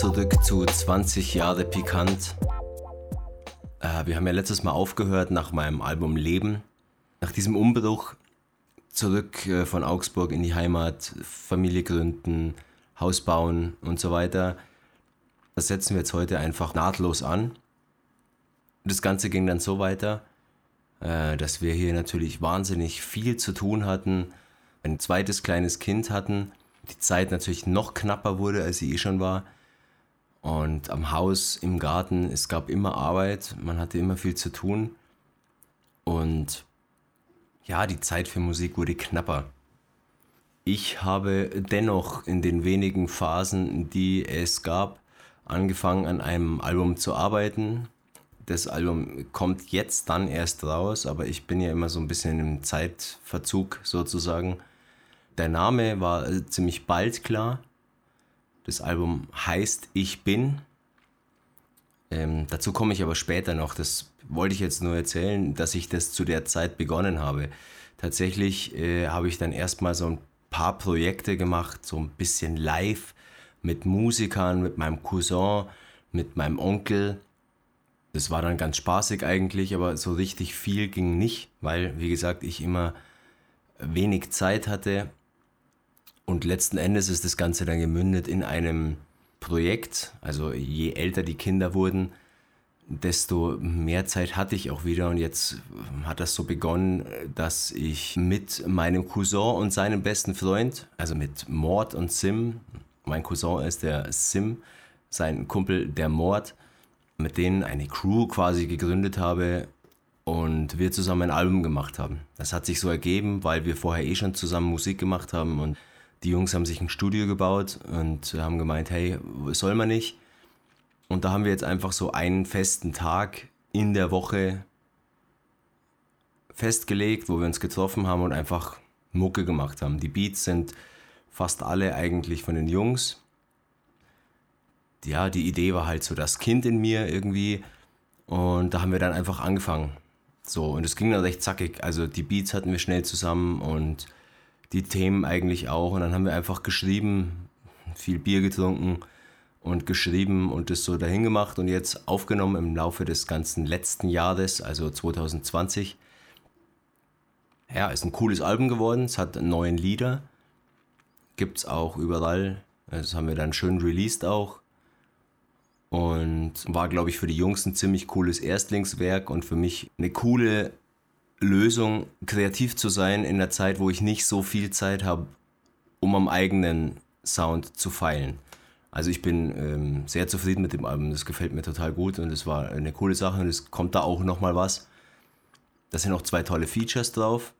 Zurück zu 20 Jahre Pikant. Äh, wir haben ja letztes Mal aufgehört nach meinem Album Leben. Nach diesem Umbruch zurück äh, von Augsburg in die Heimat, Familie gründen, Haus bauen und so weiter. Das setzen wir jetzt heute einfach nahtlos an. Das Ganze ging dann so weiter, äh, dass wir hier natürlich wahnsinnig viel zu tun hatten, ein zweites kleines Kind hatten, die Zeit natürlich noch knapper wurde, als sie eh schon war. Und am Haus, im Garten, es gab immer Arbeit, man hatte immer viel zu tun. Und ja, die Zeit für Musik wurde knapper. Ich habe dennoch in den wenigen Phasen, die es gab, angefangen an einem Album zu arbeiten. Das Album kommt jetzt dann erst raus, aber ich bin ja immer so ein bisschen im Zeitverzug sozusagen. Der Name war ziemlich bald klar. Das Album heißt Ich bin. Ähm, dazu komme ich aber später noch. Das wollte ich jetzt nur erzählen, dass ich das zu der Zeit begonnen habe. Tatsächlich äh, habe ich dann erstmal so ein paar Projekte gemacht, so ein bisschen live mit Musikern, mit meinem Cousin, mit meinem Onkel. Das war dann ganz spaßig eigentlich, aber so richtig viel ging nicht, weil, wie gesagt, ich immer wenig Zeit hatte. Und letzten Endes ist das Ganze dann gemündet in einem Projekt. Also je älter die Kinder wurden, desto mehr Zeit hatte ich auch wieder. Und jetzt hat das so begonnen, dass ich mit meinem Cousin und seinem besten Freund, also mit Mord und Sim, mein Cousin ist der Sim, sein Kumpel der Mord, mit denen eine Crew quasi gegründet habe und wir zusammen ein Album gemacht haben. Das hat sich so ergeben, weil wir vorher eh schon zusammen Musik gemacht haben und die Jungs haben sich ein Studio gebaut und haben gemeint, hey, soll man nicht? Und da haben wir jetzt einfach so einen festen Tag in der Woche festgelegt, wo wir uns getroffen haben und einfach Mucke gemacht haben. Die Beats sind fast alle eigentlich von den Jungs. Ja, die Idee war halt so das Kind in mir irgendwie. Und da haben wir dann einfach angefangen. So, und es ging dann recht zackig. Also die Beats hatten wir schnell zusammen und die Themen eigentlich auch. Und dann haben wir einfach geschrieben, viel Bier getrunken und geschrieben und das so dahin gemacht und jetzt aufgenommen im Laufe des ganzen letzten Jahres, also 2020. Ja, ist ein cooles Album geworden. Es hat neun Lieder gibt es auch überall. Das haben wir dann schön released auch. Und war, glaube ich, für die Jungs ein ziemlich cooles Erstlingswerk und für mich eine coole Lösung, kreativ zu sein in der Zeit, wo ich nicht so viel Zeit habe, um am eigenen Sound zu feilen. Also ich bin ähm, sehr zufrieden mit dem Album, das gefällt mir total gut und es war eine coole Sache und es kommt da auch nochmal was. Da sind noch zwei tolle Features drauf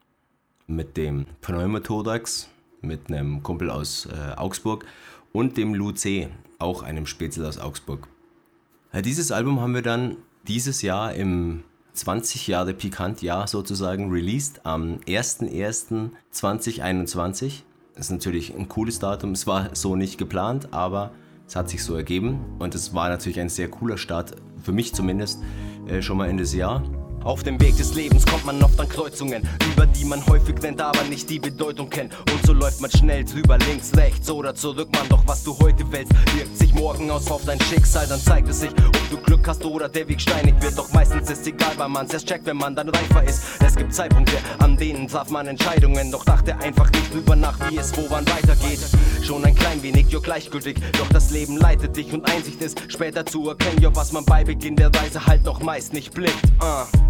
mit dem Pneumothorax, mit einem Kumpel aus äh, Augsburg und dem Lu C, auch einem Spätzle aus Augsburg. Ja, dieses Album haben wir dann dieses Jahr im 20 Jahre Pikant-Jahr sozusagen released am 01.01.2021. Das ist natürlich ein cooles Datum. Es war so nicht geplant, aber es hat sich so ergeben und es war natürlich ein sehr cooler Start, für mich zumindest, äh, schon mal in das Jahr. Auf dem Weg des Lebens kommt man oft an Kreuzungen, über die man häufig nennt, aber nicht die Bedeutung kennt. Und so läuft man schnell drüber, links, rechts oder zurück, man. Doch was du heute wählst, wirkt sich morgen aus auf dein Schicksal. Dann zeigt es sich, ob du Glück hast oder der Weg steinig wird. Doch meistens ist egal, weil man es erst checkt, wenn man dann reifer ist. Es gibt Zeitpunkte, an denen traf man Entscheidungen. Doch dachte einfach nicht drüber nach, wie es wo wann weitergeht. Schon ein klein wenig, jo gleichgültig. Doch das Leben leitet dich und Einsicht ist später zu erkennen, jo was man bei Beginn der Reise halt noch meist nicht blickt. Uh.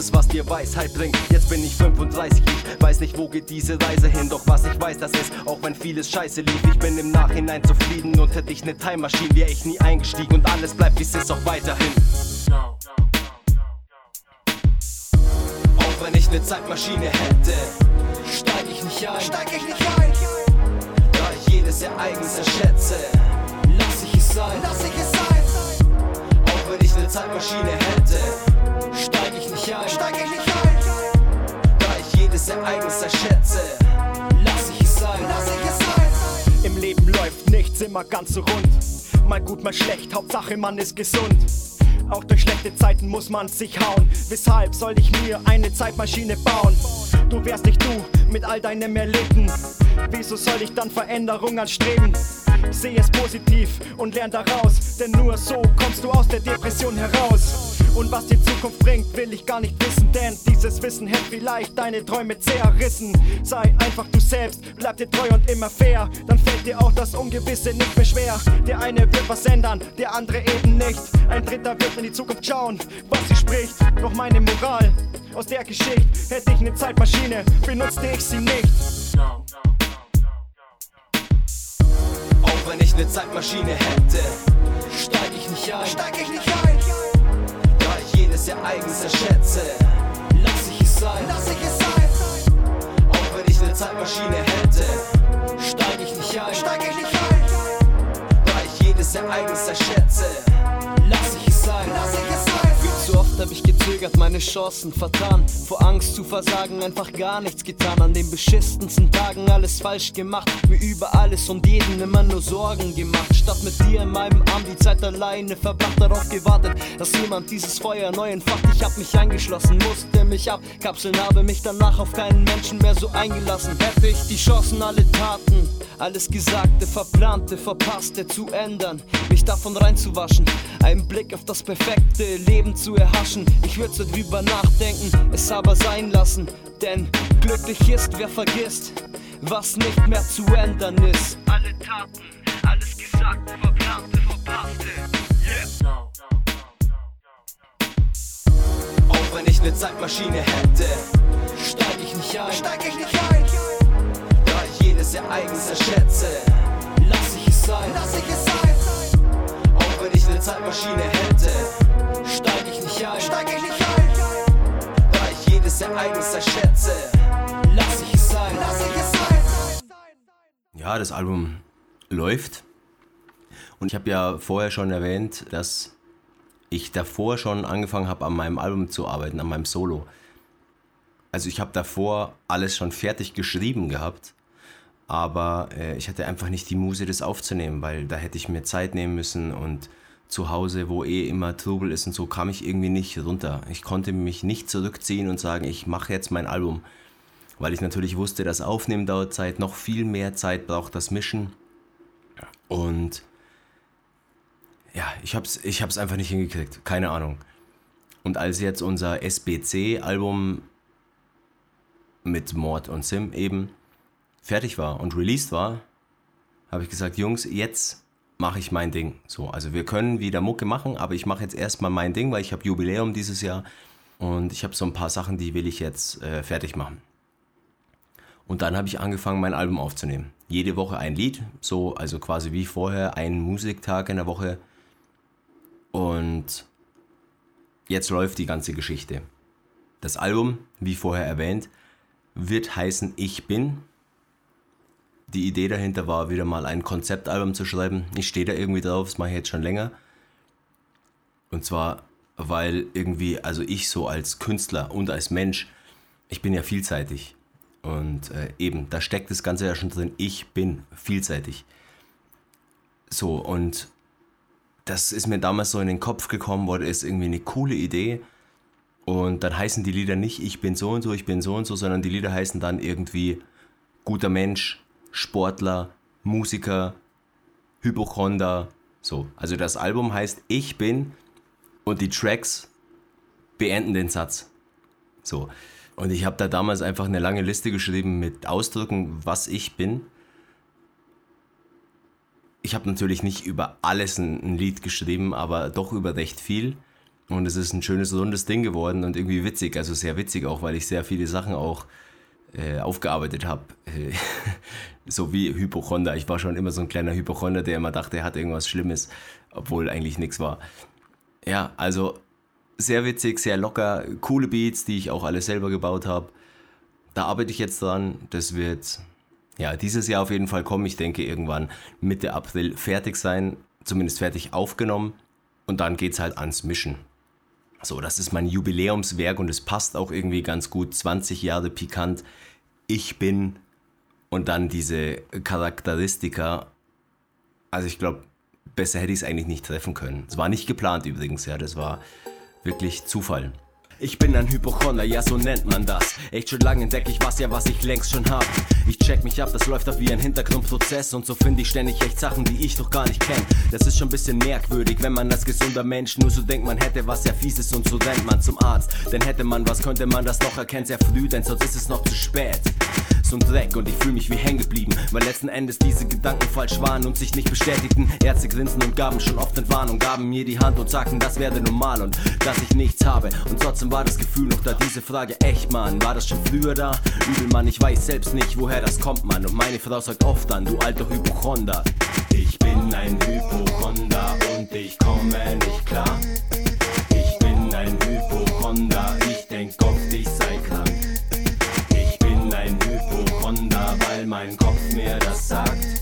Ist, was dir Weisheit bringt. Jetzt bin ich 35, ich weiß nicht, wo geht diese Reise hin. Doch was ich weiß, das ist, auch wenn vieles scheiße lief, ich bin im Nachhinein zufrieden. Und hätte ich ne Time Machine, wäre ich nie eingestiegen. Und alles bleibt, wie es ist, auch weiterhin. Auch wenn ich ne Zeitmaschine hätte, steig ich nicht ein. Steig ich nicht ein. Da ich jedes Ereignis erschätze, lass ich es sein. Lass ich es sein. Auch wenn ich ne Zeitmaschine hätte nicht. Steig ich nicht ein. Da ich jedes Ereignis erschätze, lass ich es sein. Lass ich es sein. Im Leben läuft nichts immer ganz so rund. Mal gut, mal schlecht, Hauptsache man ist gesund. Auch durch schlechte Zeiten muss man sich hauen. Weshalb soll ich mir eine Zeitmaschine bauen? Du wärst nicht du mit all deinem Erlebten. Wieso soll ich dann Veränderung anstreben? Seh es positiv und lern daraus, denn nur so kommst du aus der Depression heraus. Und was die Zukunft bringt, will ich gar nicht wissen, denn dieses Wissen hätte vielleicht deine Träume zerrissen. Sei einfach du selbst, bleib dir treu und immer fair, dann fällt dir auch das Ungewisse nicht mehr schwer. Der eine wird was ändern, der andere eben nicht. Ein dritter wird in die Zukunft schauen, was sie spricht. Doch meine Moral aus der Geschichte hätte ich eine Zeitmaschine, benutzte ich sie nicht. Auch wenn ich eine Zeitmaschine hätte, steig ich nicht ein. Steig ich nicht ein. Ich jedes Ereignis erschätze, lass ich es sein. Lass ich es sein. Auch wenn ich eine Zeitmaschine hätte, steig ich nicht ein. Steig ich nicht ein. Da ich jedes Ereignis erschätze, lass ich es sein. Lass ich es sein. Hab ich gezögert, meine Chancen vertan. Vor Angst zu versagen, einfach gar nichts getan. An den beschissensten Tagen alles falsch gemacht. Mir über alles und jeden immer nur Sorgen gemacht. Statt mit dir in meinem Arm die Zeit alleine verbracht, darauf gewartet, dass jemand dieses Feuer neu entfacht. Ich hab mich eingeschlossen, musste mich abkapseln, habe mich danach auf keinen Menschen mehr so eingelassen. Hätte ich die Chancen, alle Taten, alles Gesagte, Verplante, Verpasste zu ändern, mich davon reinzuwaschen, einen Blick auf das perfekte Leben zu erhaschen. Ich würde so drüber nachdenken, es aber sein lassen, denn glücklich ist, wer vergisst, was nicht mehr zu ändern ist. Alle Taten, alles Gesagte, Verplante, Verpasste. Yeah. Auch wenn ich eine Zeitmaschine hätte, steig ich nicht ein. Steig ich nicht ein. Da ich jedes Ereignis erschätze, lass ich es sein. Lass ich es sein. Auch wenn ich eine Zeitmaschine hätte, nicht ein. Steig ich nicht ein. Da ich jedes Ereignis erschätze, lass ich es sein. Lass ich es sein. Ja, das Album läuft. Und ich habe ja vorher schon erwähnt, dass ich davor schon angefangen habe, an meinem Album zu arbeiten, an meinem Solo. Also ich habe davor alles schon fertig geschrieben gehabt, aber äh, ich hatte einfach nicht die Muse, das aufzunehmen, weil da hätte ich mir Zeit nehmen müssen und zu Hause, wo eh immer Trubel ist und so, kam ich irgendwie nicht runter. Ich konnte mich nicht zurückziehen und sagen, ich mache jetzt mein Album, weil ich natürlich wusste, das Aufnehmen dauert Zeit, noch viel mehr Zeit braucht das Mischen. Und ja, ich hab's, ich einfach nicht hingekriegt, keine Ahnung. Und als jetzt unser SBC-Album mit Mord und Sim eben fertig war und released war, habe ich gesagt, Jungs, jetzt mache ich mein Ding. So, also wir können wieder Mucke machen, aber ich mache jetzt erstmal mein Ding, weil ich habe Jubiläum dieses Jahr und ich habe so ein paar Sachen, die will ich jetzt äh, fertig machen. Und dann habe ich angefangen, mein Album aufzunehmen. Jede Woche ein Lied, so also quasi wie vorher, ein Musiktag in der Woche. Und jetzt läuft die ganze Geschichte. Das Album, wie vorher erwähnt, wird heißen Ich bin. Die Idee dahinter war, wieder mal ein Konzeptalbum zu schreiben. Ich stehe da irgendwie drauf, das mache ich jetzt schon länger. Und zwar, weil irgendwie, also ich so als Künstler und als Mensch, ich bin ja vielseitig. Und äh, eben, da steckt das Ganze ja schon drin. Ich bin vielseitig. So, und das ist mir damals so in den Kopf gekommen, wurde ist irgendwie eine coole Idee. Und dann heißen die Lieder nicht Ich bin so und so, ich bin so und so, sondern die Lieder heißen dann irgendwie guter Mensch, Sportler, Musiker, Hypochonder. So, also das Album heißt Ich bin und die Tracks beenden den Satz. So. Und ich habe da damals einfach eine lange Liste geschrieben mit Ausdrücken, was ich bin. Ich habe natürlich nicht über alles ein, ein, Lied geschrieben, aber doch über recht viel. Und es ist ein schönes, rundes Ding geworden und irgendwie witzig, also sehr witzig auch, weil ich sehr viele Sachen auch äh, aufgearbeitet habe. so wie Hypochonder. Ich war schon immer so ein kleiner Hypochonder, der immer dachte, er hat irgendwas Schlimmes, obwohl eigentlich nichts war. Ja, also sehr witzig, sehr locker, coole Beats, die ich auch alle selber gebaut habe. Da arbeite ich jetzt dran. Das wird ja dieses Jahr auf jeden Fall kommen. Ich denke irgendwann Mitte April fertig sein, zumindest fertig aufgenommen. Und dann geht es halt ans Mischen. So, das ist mein Jubiläumswerk und es passt auch irgendwie ganz gut. 20 Jahre pikant. Ich bin und dann diese Charakteristika. Also ich glaube, besser hätte ich es eigentlich nicht treffen können. Es war nicht geplant übrigens, ja, das war wirklich Zufall. Ich bin ein Hypochonder, ja so nennt man das. Echt schon lange entdecke ich was, ja was ich längst schon hab. Ich check mich ab, das läuft ab wie ein Hintergrundprozess und so finde ich ständig echt Sachen, die ich doch gar nicht kenn. Das ist schon ein bisschen merkwürdig, wenn man als gesunder Mensch nur so denkt, man hätte was sehr fieses und so rennt man zum Arzt. Denn hätte man was, könnte man das noch erkennen sehr früh, denn sonst ist es noch zu spät ein Dreck und ich fühle mich wie hängen geblieben, weil letzten Endes diese Gedanken falsch waren und sich nicht bestätigten. Ärzte grinsen und gaben schon oft Entwarnung, gaben mir die Hand und sagten, das werde normal und dass ich nichts habe. Und trotzdem war das Gefühl noch da. Diese Frage, echt Mann, war das schon früher da? Übel Mann, ich weiß selbst nicht, woher das kommt, Mann. Und meine Frau sagt oft an, du alter Hypochonder. Ich bin ein Hypochonder und ich komme nicht klar. Ich bin ein Hypochonder, sagt.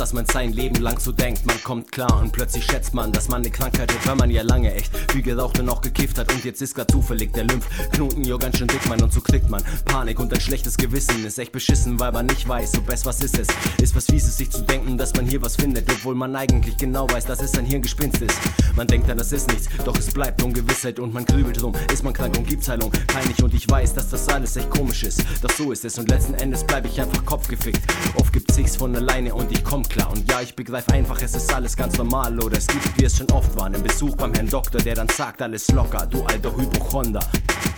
Dass man sein Leben lang so denkt. Man kommt klar und plötzlich schätzt man, dass man eine Krankheit hat, weil man ja lange echt viel geraucht und auch gekifft hat. Und jetzt ist grad zufällig der Lymphknoten ja ganz schön dick, man. Und so kriegt man Panik und ein schlechtes Gewissen. Ist echt beschissen, weil man nicht weiß, so best was ist es. Ist was fieses, sich zu denken, dass man hier was findet, obwohl man eigentlich genau weiß, dass es ein Hirngespinst ist. Man denkt dann, das ist nichts, doch es bleibt Ungewissheit und man grübelt rum. Ist man krank und gibt's Heilung? Peinlich und ich weiß, dass das alles echt komisch ist. Doch so ist es und letzten Endes bleib ich einfach kopfgefickt. Oft gibt sich's von alleine und ich komm klar. Und ja, ich begreif einfach, es ist alles ganz normal. Oder es gibt, wie es schon oft war, einen Besuch beim Herrn Doktor, der dann sagt, alles locker, du alter Hypochonder.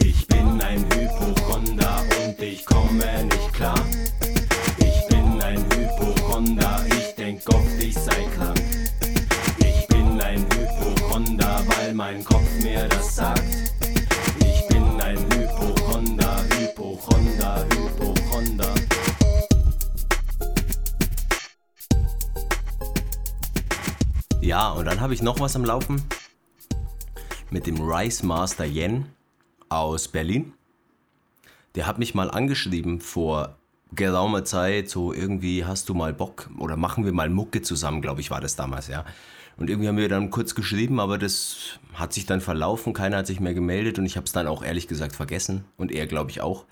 Ich bin ein Hypochonder und ich komme nicht klar. Habe ich noch was am Laufen mit dem Rice Master Yen aus Berlin. Der hat mich mal angeschrieben vor geraumer Zeit, so irgendwie hast du mal Bock oder machen wir mal Mucke zusammen, glaube ich, war das damals, ja. Und irgendwie haben wir dann kurz geschrieben, aber das hat sich dann verlaufen, keiner hat sich mehr gemeldet und ich habe es dann auch ehrlich gesagt vergessen und er, glaube ich, auch.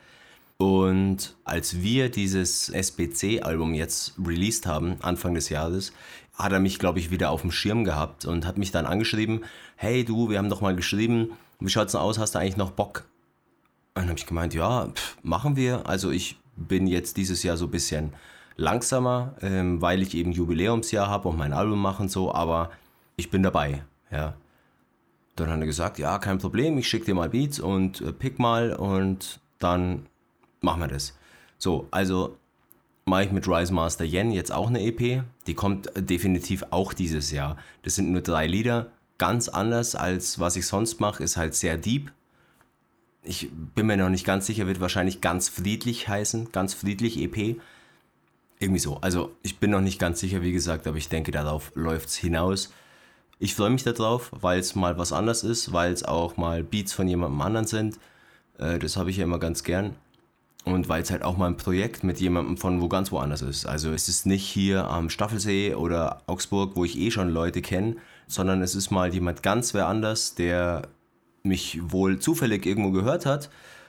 Und als wir dieses SBC-Album jetzt released haben, Anfang des Jahres, hat er mich, glaube ich, wieder auf dem Schirm gehabt und hat mich dann angeschrieben, hey du, wir haben doch mal geschrieben, wie schaut's denn aus, hast du eigentlich noch Bock? Und dann habe ich gemeint, ja, pff, machen wir. Also ich bin jetzt dieses Jahr so ein bisschen langsamer, ähm, weil ich eben Jubiläumsjahr habe und mein Album machen so, aber ich bin dabei, ja. Dann hat er gesagt, ja, kein Problem, ich schicke dir mal Beats und äh, pick mal und dann machen wir das. So, also mache ich mit Rise Master Yen jetzt auch eine EP. Die kommt definitiv auch dieses Jahr. Das sind nur drei Lieder. Ganz anders als was ich sonst mache, ist halt sehr deep. Ich bin mir noch nicht ganz sicher, wird wahrscheinlich ganz friedlich heißen. Ganz friedlich EP. Irgendwie so. Also ich bin noch nicht ganz sicher, wie gesagt, aber ich denke, darauf läuft es hinaus. Ich freue mich darauf, weil es mal was anders ist, weil es auch mal Beats von jemandem anderen sind. Äh, das habe ich ja immer ganz gern. Und weil es halt auch mal ein Projekt mit jemandem von wo ganz woanders ist. Also es ist nicht hier am Staffelsee oder Augsburg, wo ich eh schon Leute kenne, sondern es ist mal jemand ganz wer anders, der mich wohl zufällig irgendwo gehört hat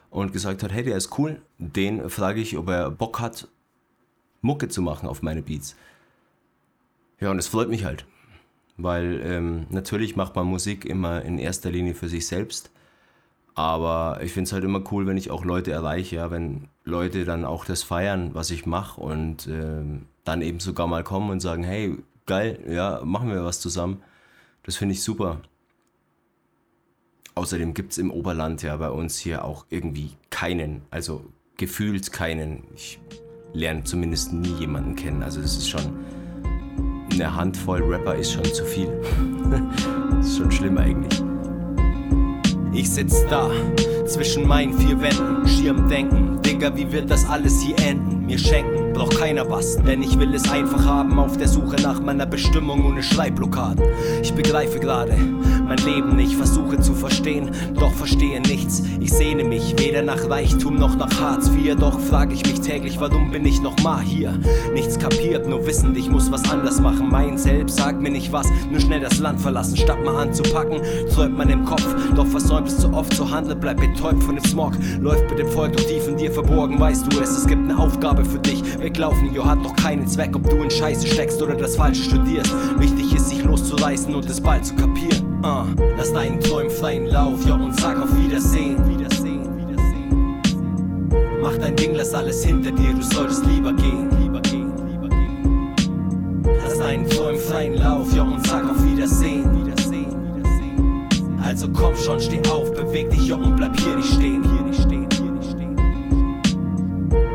und gesagt hat, hey, der ist cool. Den frage ich, ob er Bock hat, Mucke zu machen auf meine Beats. Ja, und es freut mich halt. Weil ähm, natürlich macht man Musik immer in erster Linie für sich selbst. Aber ich finde es halt immer cool, wenn ich auch Leute erreiche, ja, wenn Leute dann auch das feiern, was ich mache und ähm, dann eben sogar mal kommen und sagen, hey, geil, ja, machen wir was zusammen. Das finde ich super. Außerdem gibt es im Oberland ja bei uns hier auch irgendwie keinen, also gefühlt keinen. Ich lerne zumindest nie jemanden kennen. Also das ist schon eine Handvoll Rapper ist schon zu viel. das ist schon schlimm eigentlich. Ich sitz da zwischen meinen vier Wänden, Schirm denken, Digga, wie wird das alles hier enden? Mir schenken, braucht keiner was, denn ich will es einfach haben, auf der Suche nach meiner Bestimmung ohne Schreibblockaden. Ich begreife gerade mein Leben nicht, versuche zu verstehen, doch verstehe nichts. Ich sehne mich weder nach Reichtum noch nach Hartz IV, doch frage ich mich täglich, warum bin ich noch mal hier? Nichts kapiert, nur wissend, ich muss was anders machen. Mein Selbst sagt mir nicht was, nur schnell das Land verlassen, statt mal anzupacken, träumt man im Kopf, doch versäumt es zu oft zu handeln, bleibt betäubt von dem Smog, läuft mit dem Volk durch tief in dir verborgen, weißt du es, es gibt eine Aufgabe für dich, weglaufen, jo hat doch keinen Zweck, ob du in Scheiße steckst oder das Falsche studierst. Wichtig ist, sich loszureißen und es bald zu kapieren. Uh, lass deinen Träumen freien Lauf, ja, und sag auf Wiedersehen. Wiedersehen, Wiedersehen. Mach dein Ding, lass alles hinter dir, du solltest lieber gehen, lieber gehen, lieber gehen. Lass deinen Träumen freien Lauf, ja, und sag auf Wiedersehen. Wiedersehen, Wiedersehen. Also komm schon, steh auf, beweg dich, ja, und bleib hier nicht stehen, hier nicht stehen.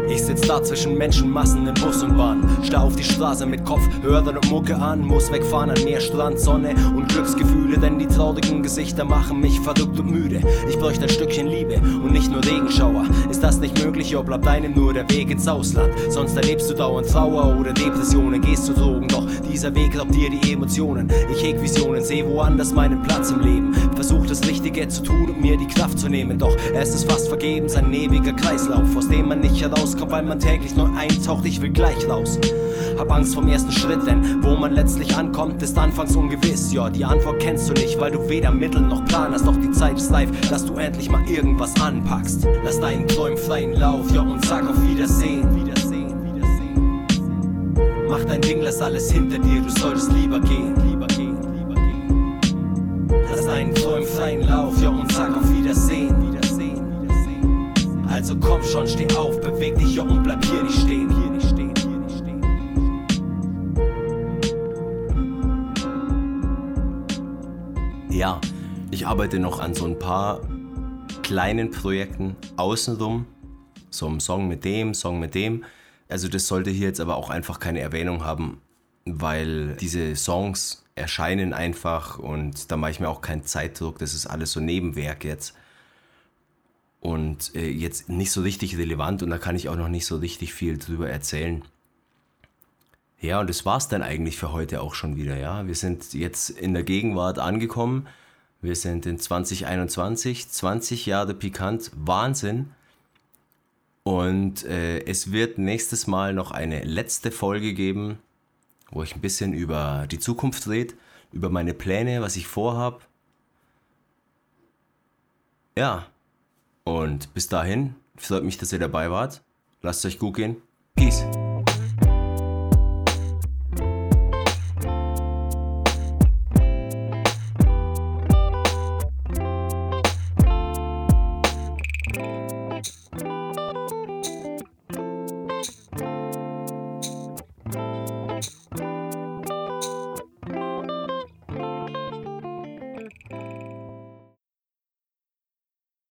Ich sitz da zwischen Menschenmassen in Bus und Bahn. Starr auf die Straße mit Kopf, Hörer und Mucke an. Muss wegfahren an Meer, Strand, Sonne und Glücksgefühle. Denn die traurigen Gesichter machen mich verrückt und müde. Ich bräuchte ein Stückchen Liebe und nicht nur Regenschauer. Das nicht möglich, jo, bleibt einem nur der Weg ins Ausland. Sonst erlebst du dauernd Trauer oder Depressionen. Gehst zu Drogen, doch dieser Weg raubt dir die Emotionen. Ich heg Visionen, seh woanders meinen Platz im Leben. Versuch das Richtige zu tun und mir die Kraft zu nehmen. Doch es ist fast vergebens ein ewiger Kreislauf, aus dem man nicht herauskommt weil man täglich neu eintaucht, ich will gleich raus. Hab Angst vom ersten Schritt, denn wo man letztlich ankommt, ist anfangs ungewiss. Ja, die Antwort kennst du nicht, weil du weder Mittel noch Plan hast. Doch die Zeit ist reif, dass du endlich mal irgendwas anpackst. Lass deinen Träumen freien Lauf, ja, und sag auf Wiedersehen. Wiedersehen, Wiedersehen. Mach dein Ding, lass alles hinter dir, du solltest lieber gehen, lieber gehen, lieber gehen. Lass deinen Träumen freien Lauf, ja, und sag auf Wiedersehen. Also komm schon, steh auf, beweg dich ja und bleib hier nicht stehen, hier nicht stehen. Ja, ich arbeite noch an so ein paar kleinen Projekten außenrum. So ein Song mit dem, Song mit dem. Also das sollte hier jetzt aber auch einfach keine Erwähnung haben, weil diese Songs erscheinen einfach und da mache ich mir auch keinen Zeitdruck. Das ist alles so Nebenwerk jetzt und äh, jetzt nicht so richtig relevant und da kann ich auch noch nicht so richtig viel drüber erzählen. Ja, und das war's dann eigentlich für heute auch schon wieder, ja. Wir sind jetzt in der Gegenwart angekommen. Wir sind in 2021, 20 Jahre pikant, Wahnsinn. Und äh, es wird nächstes Mal noch eine letzte Folge geben, wo ich ein bisschen über die Zukunft rede, über meine Pläne, was ich vorhab. Ja, und bis dahin, freut mich, dass ihr dabei wart. Lasst es euch gut gehen. Peace.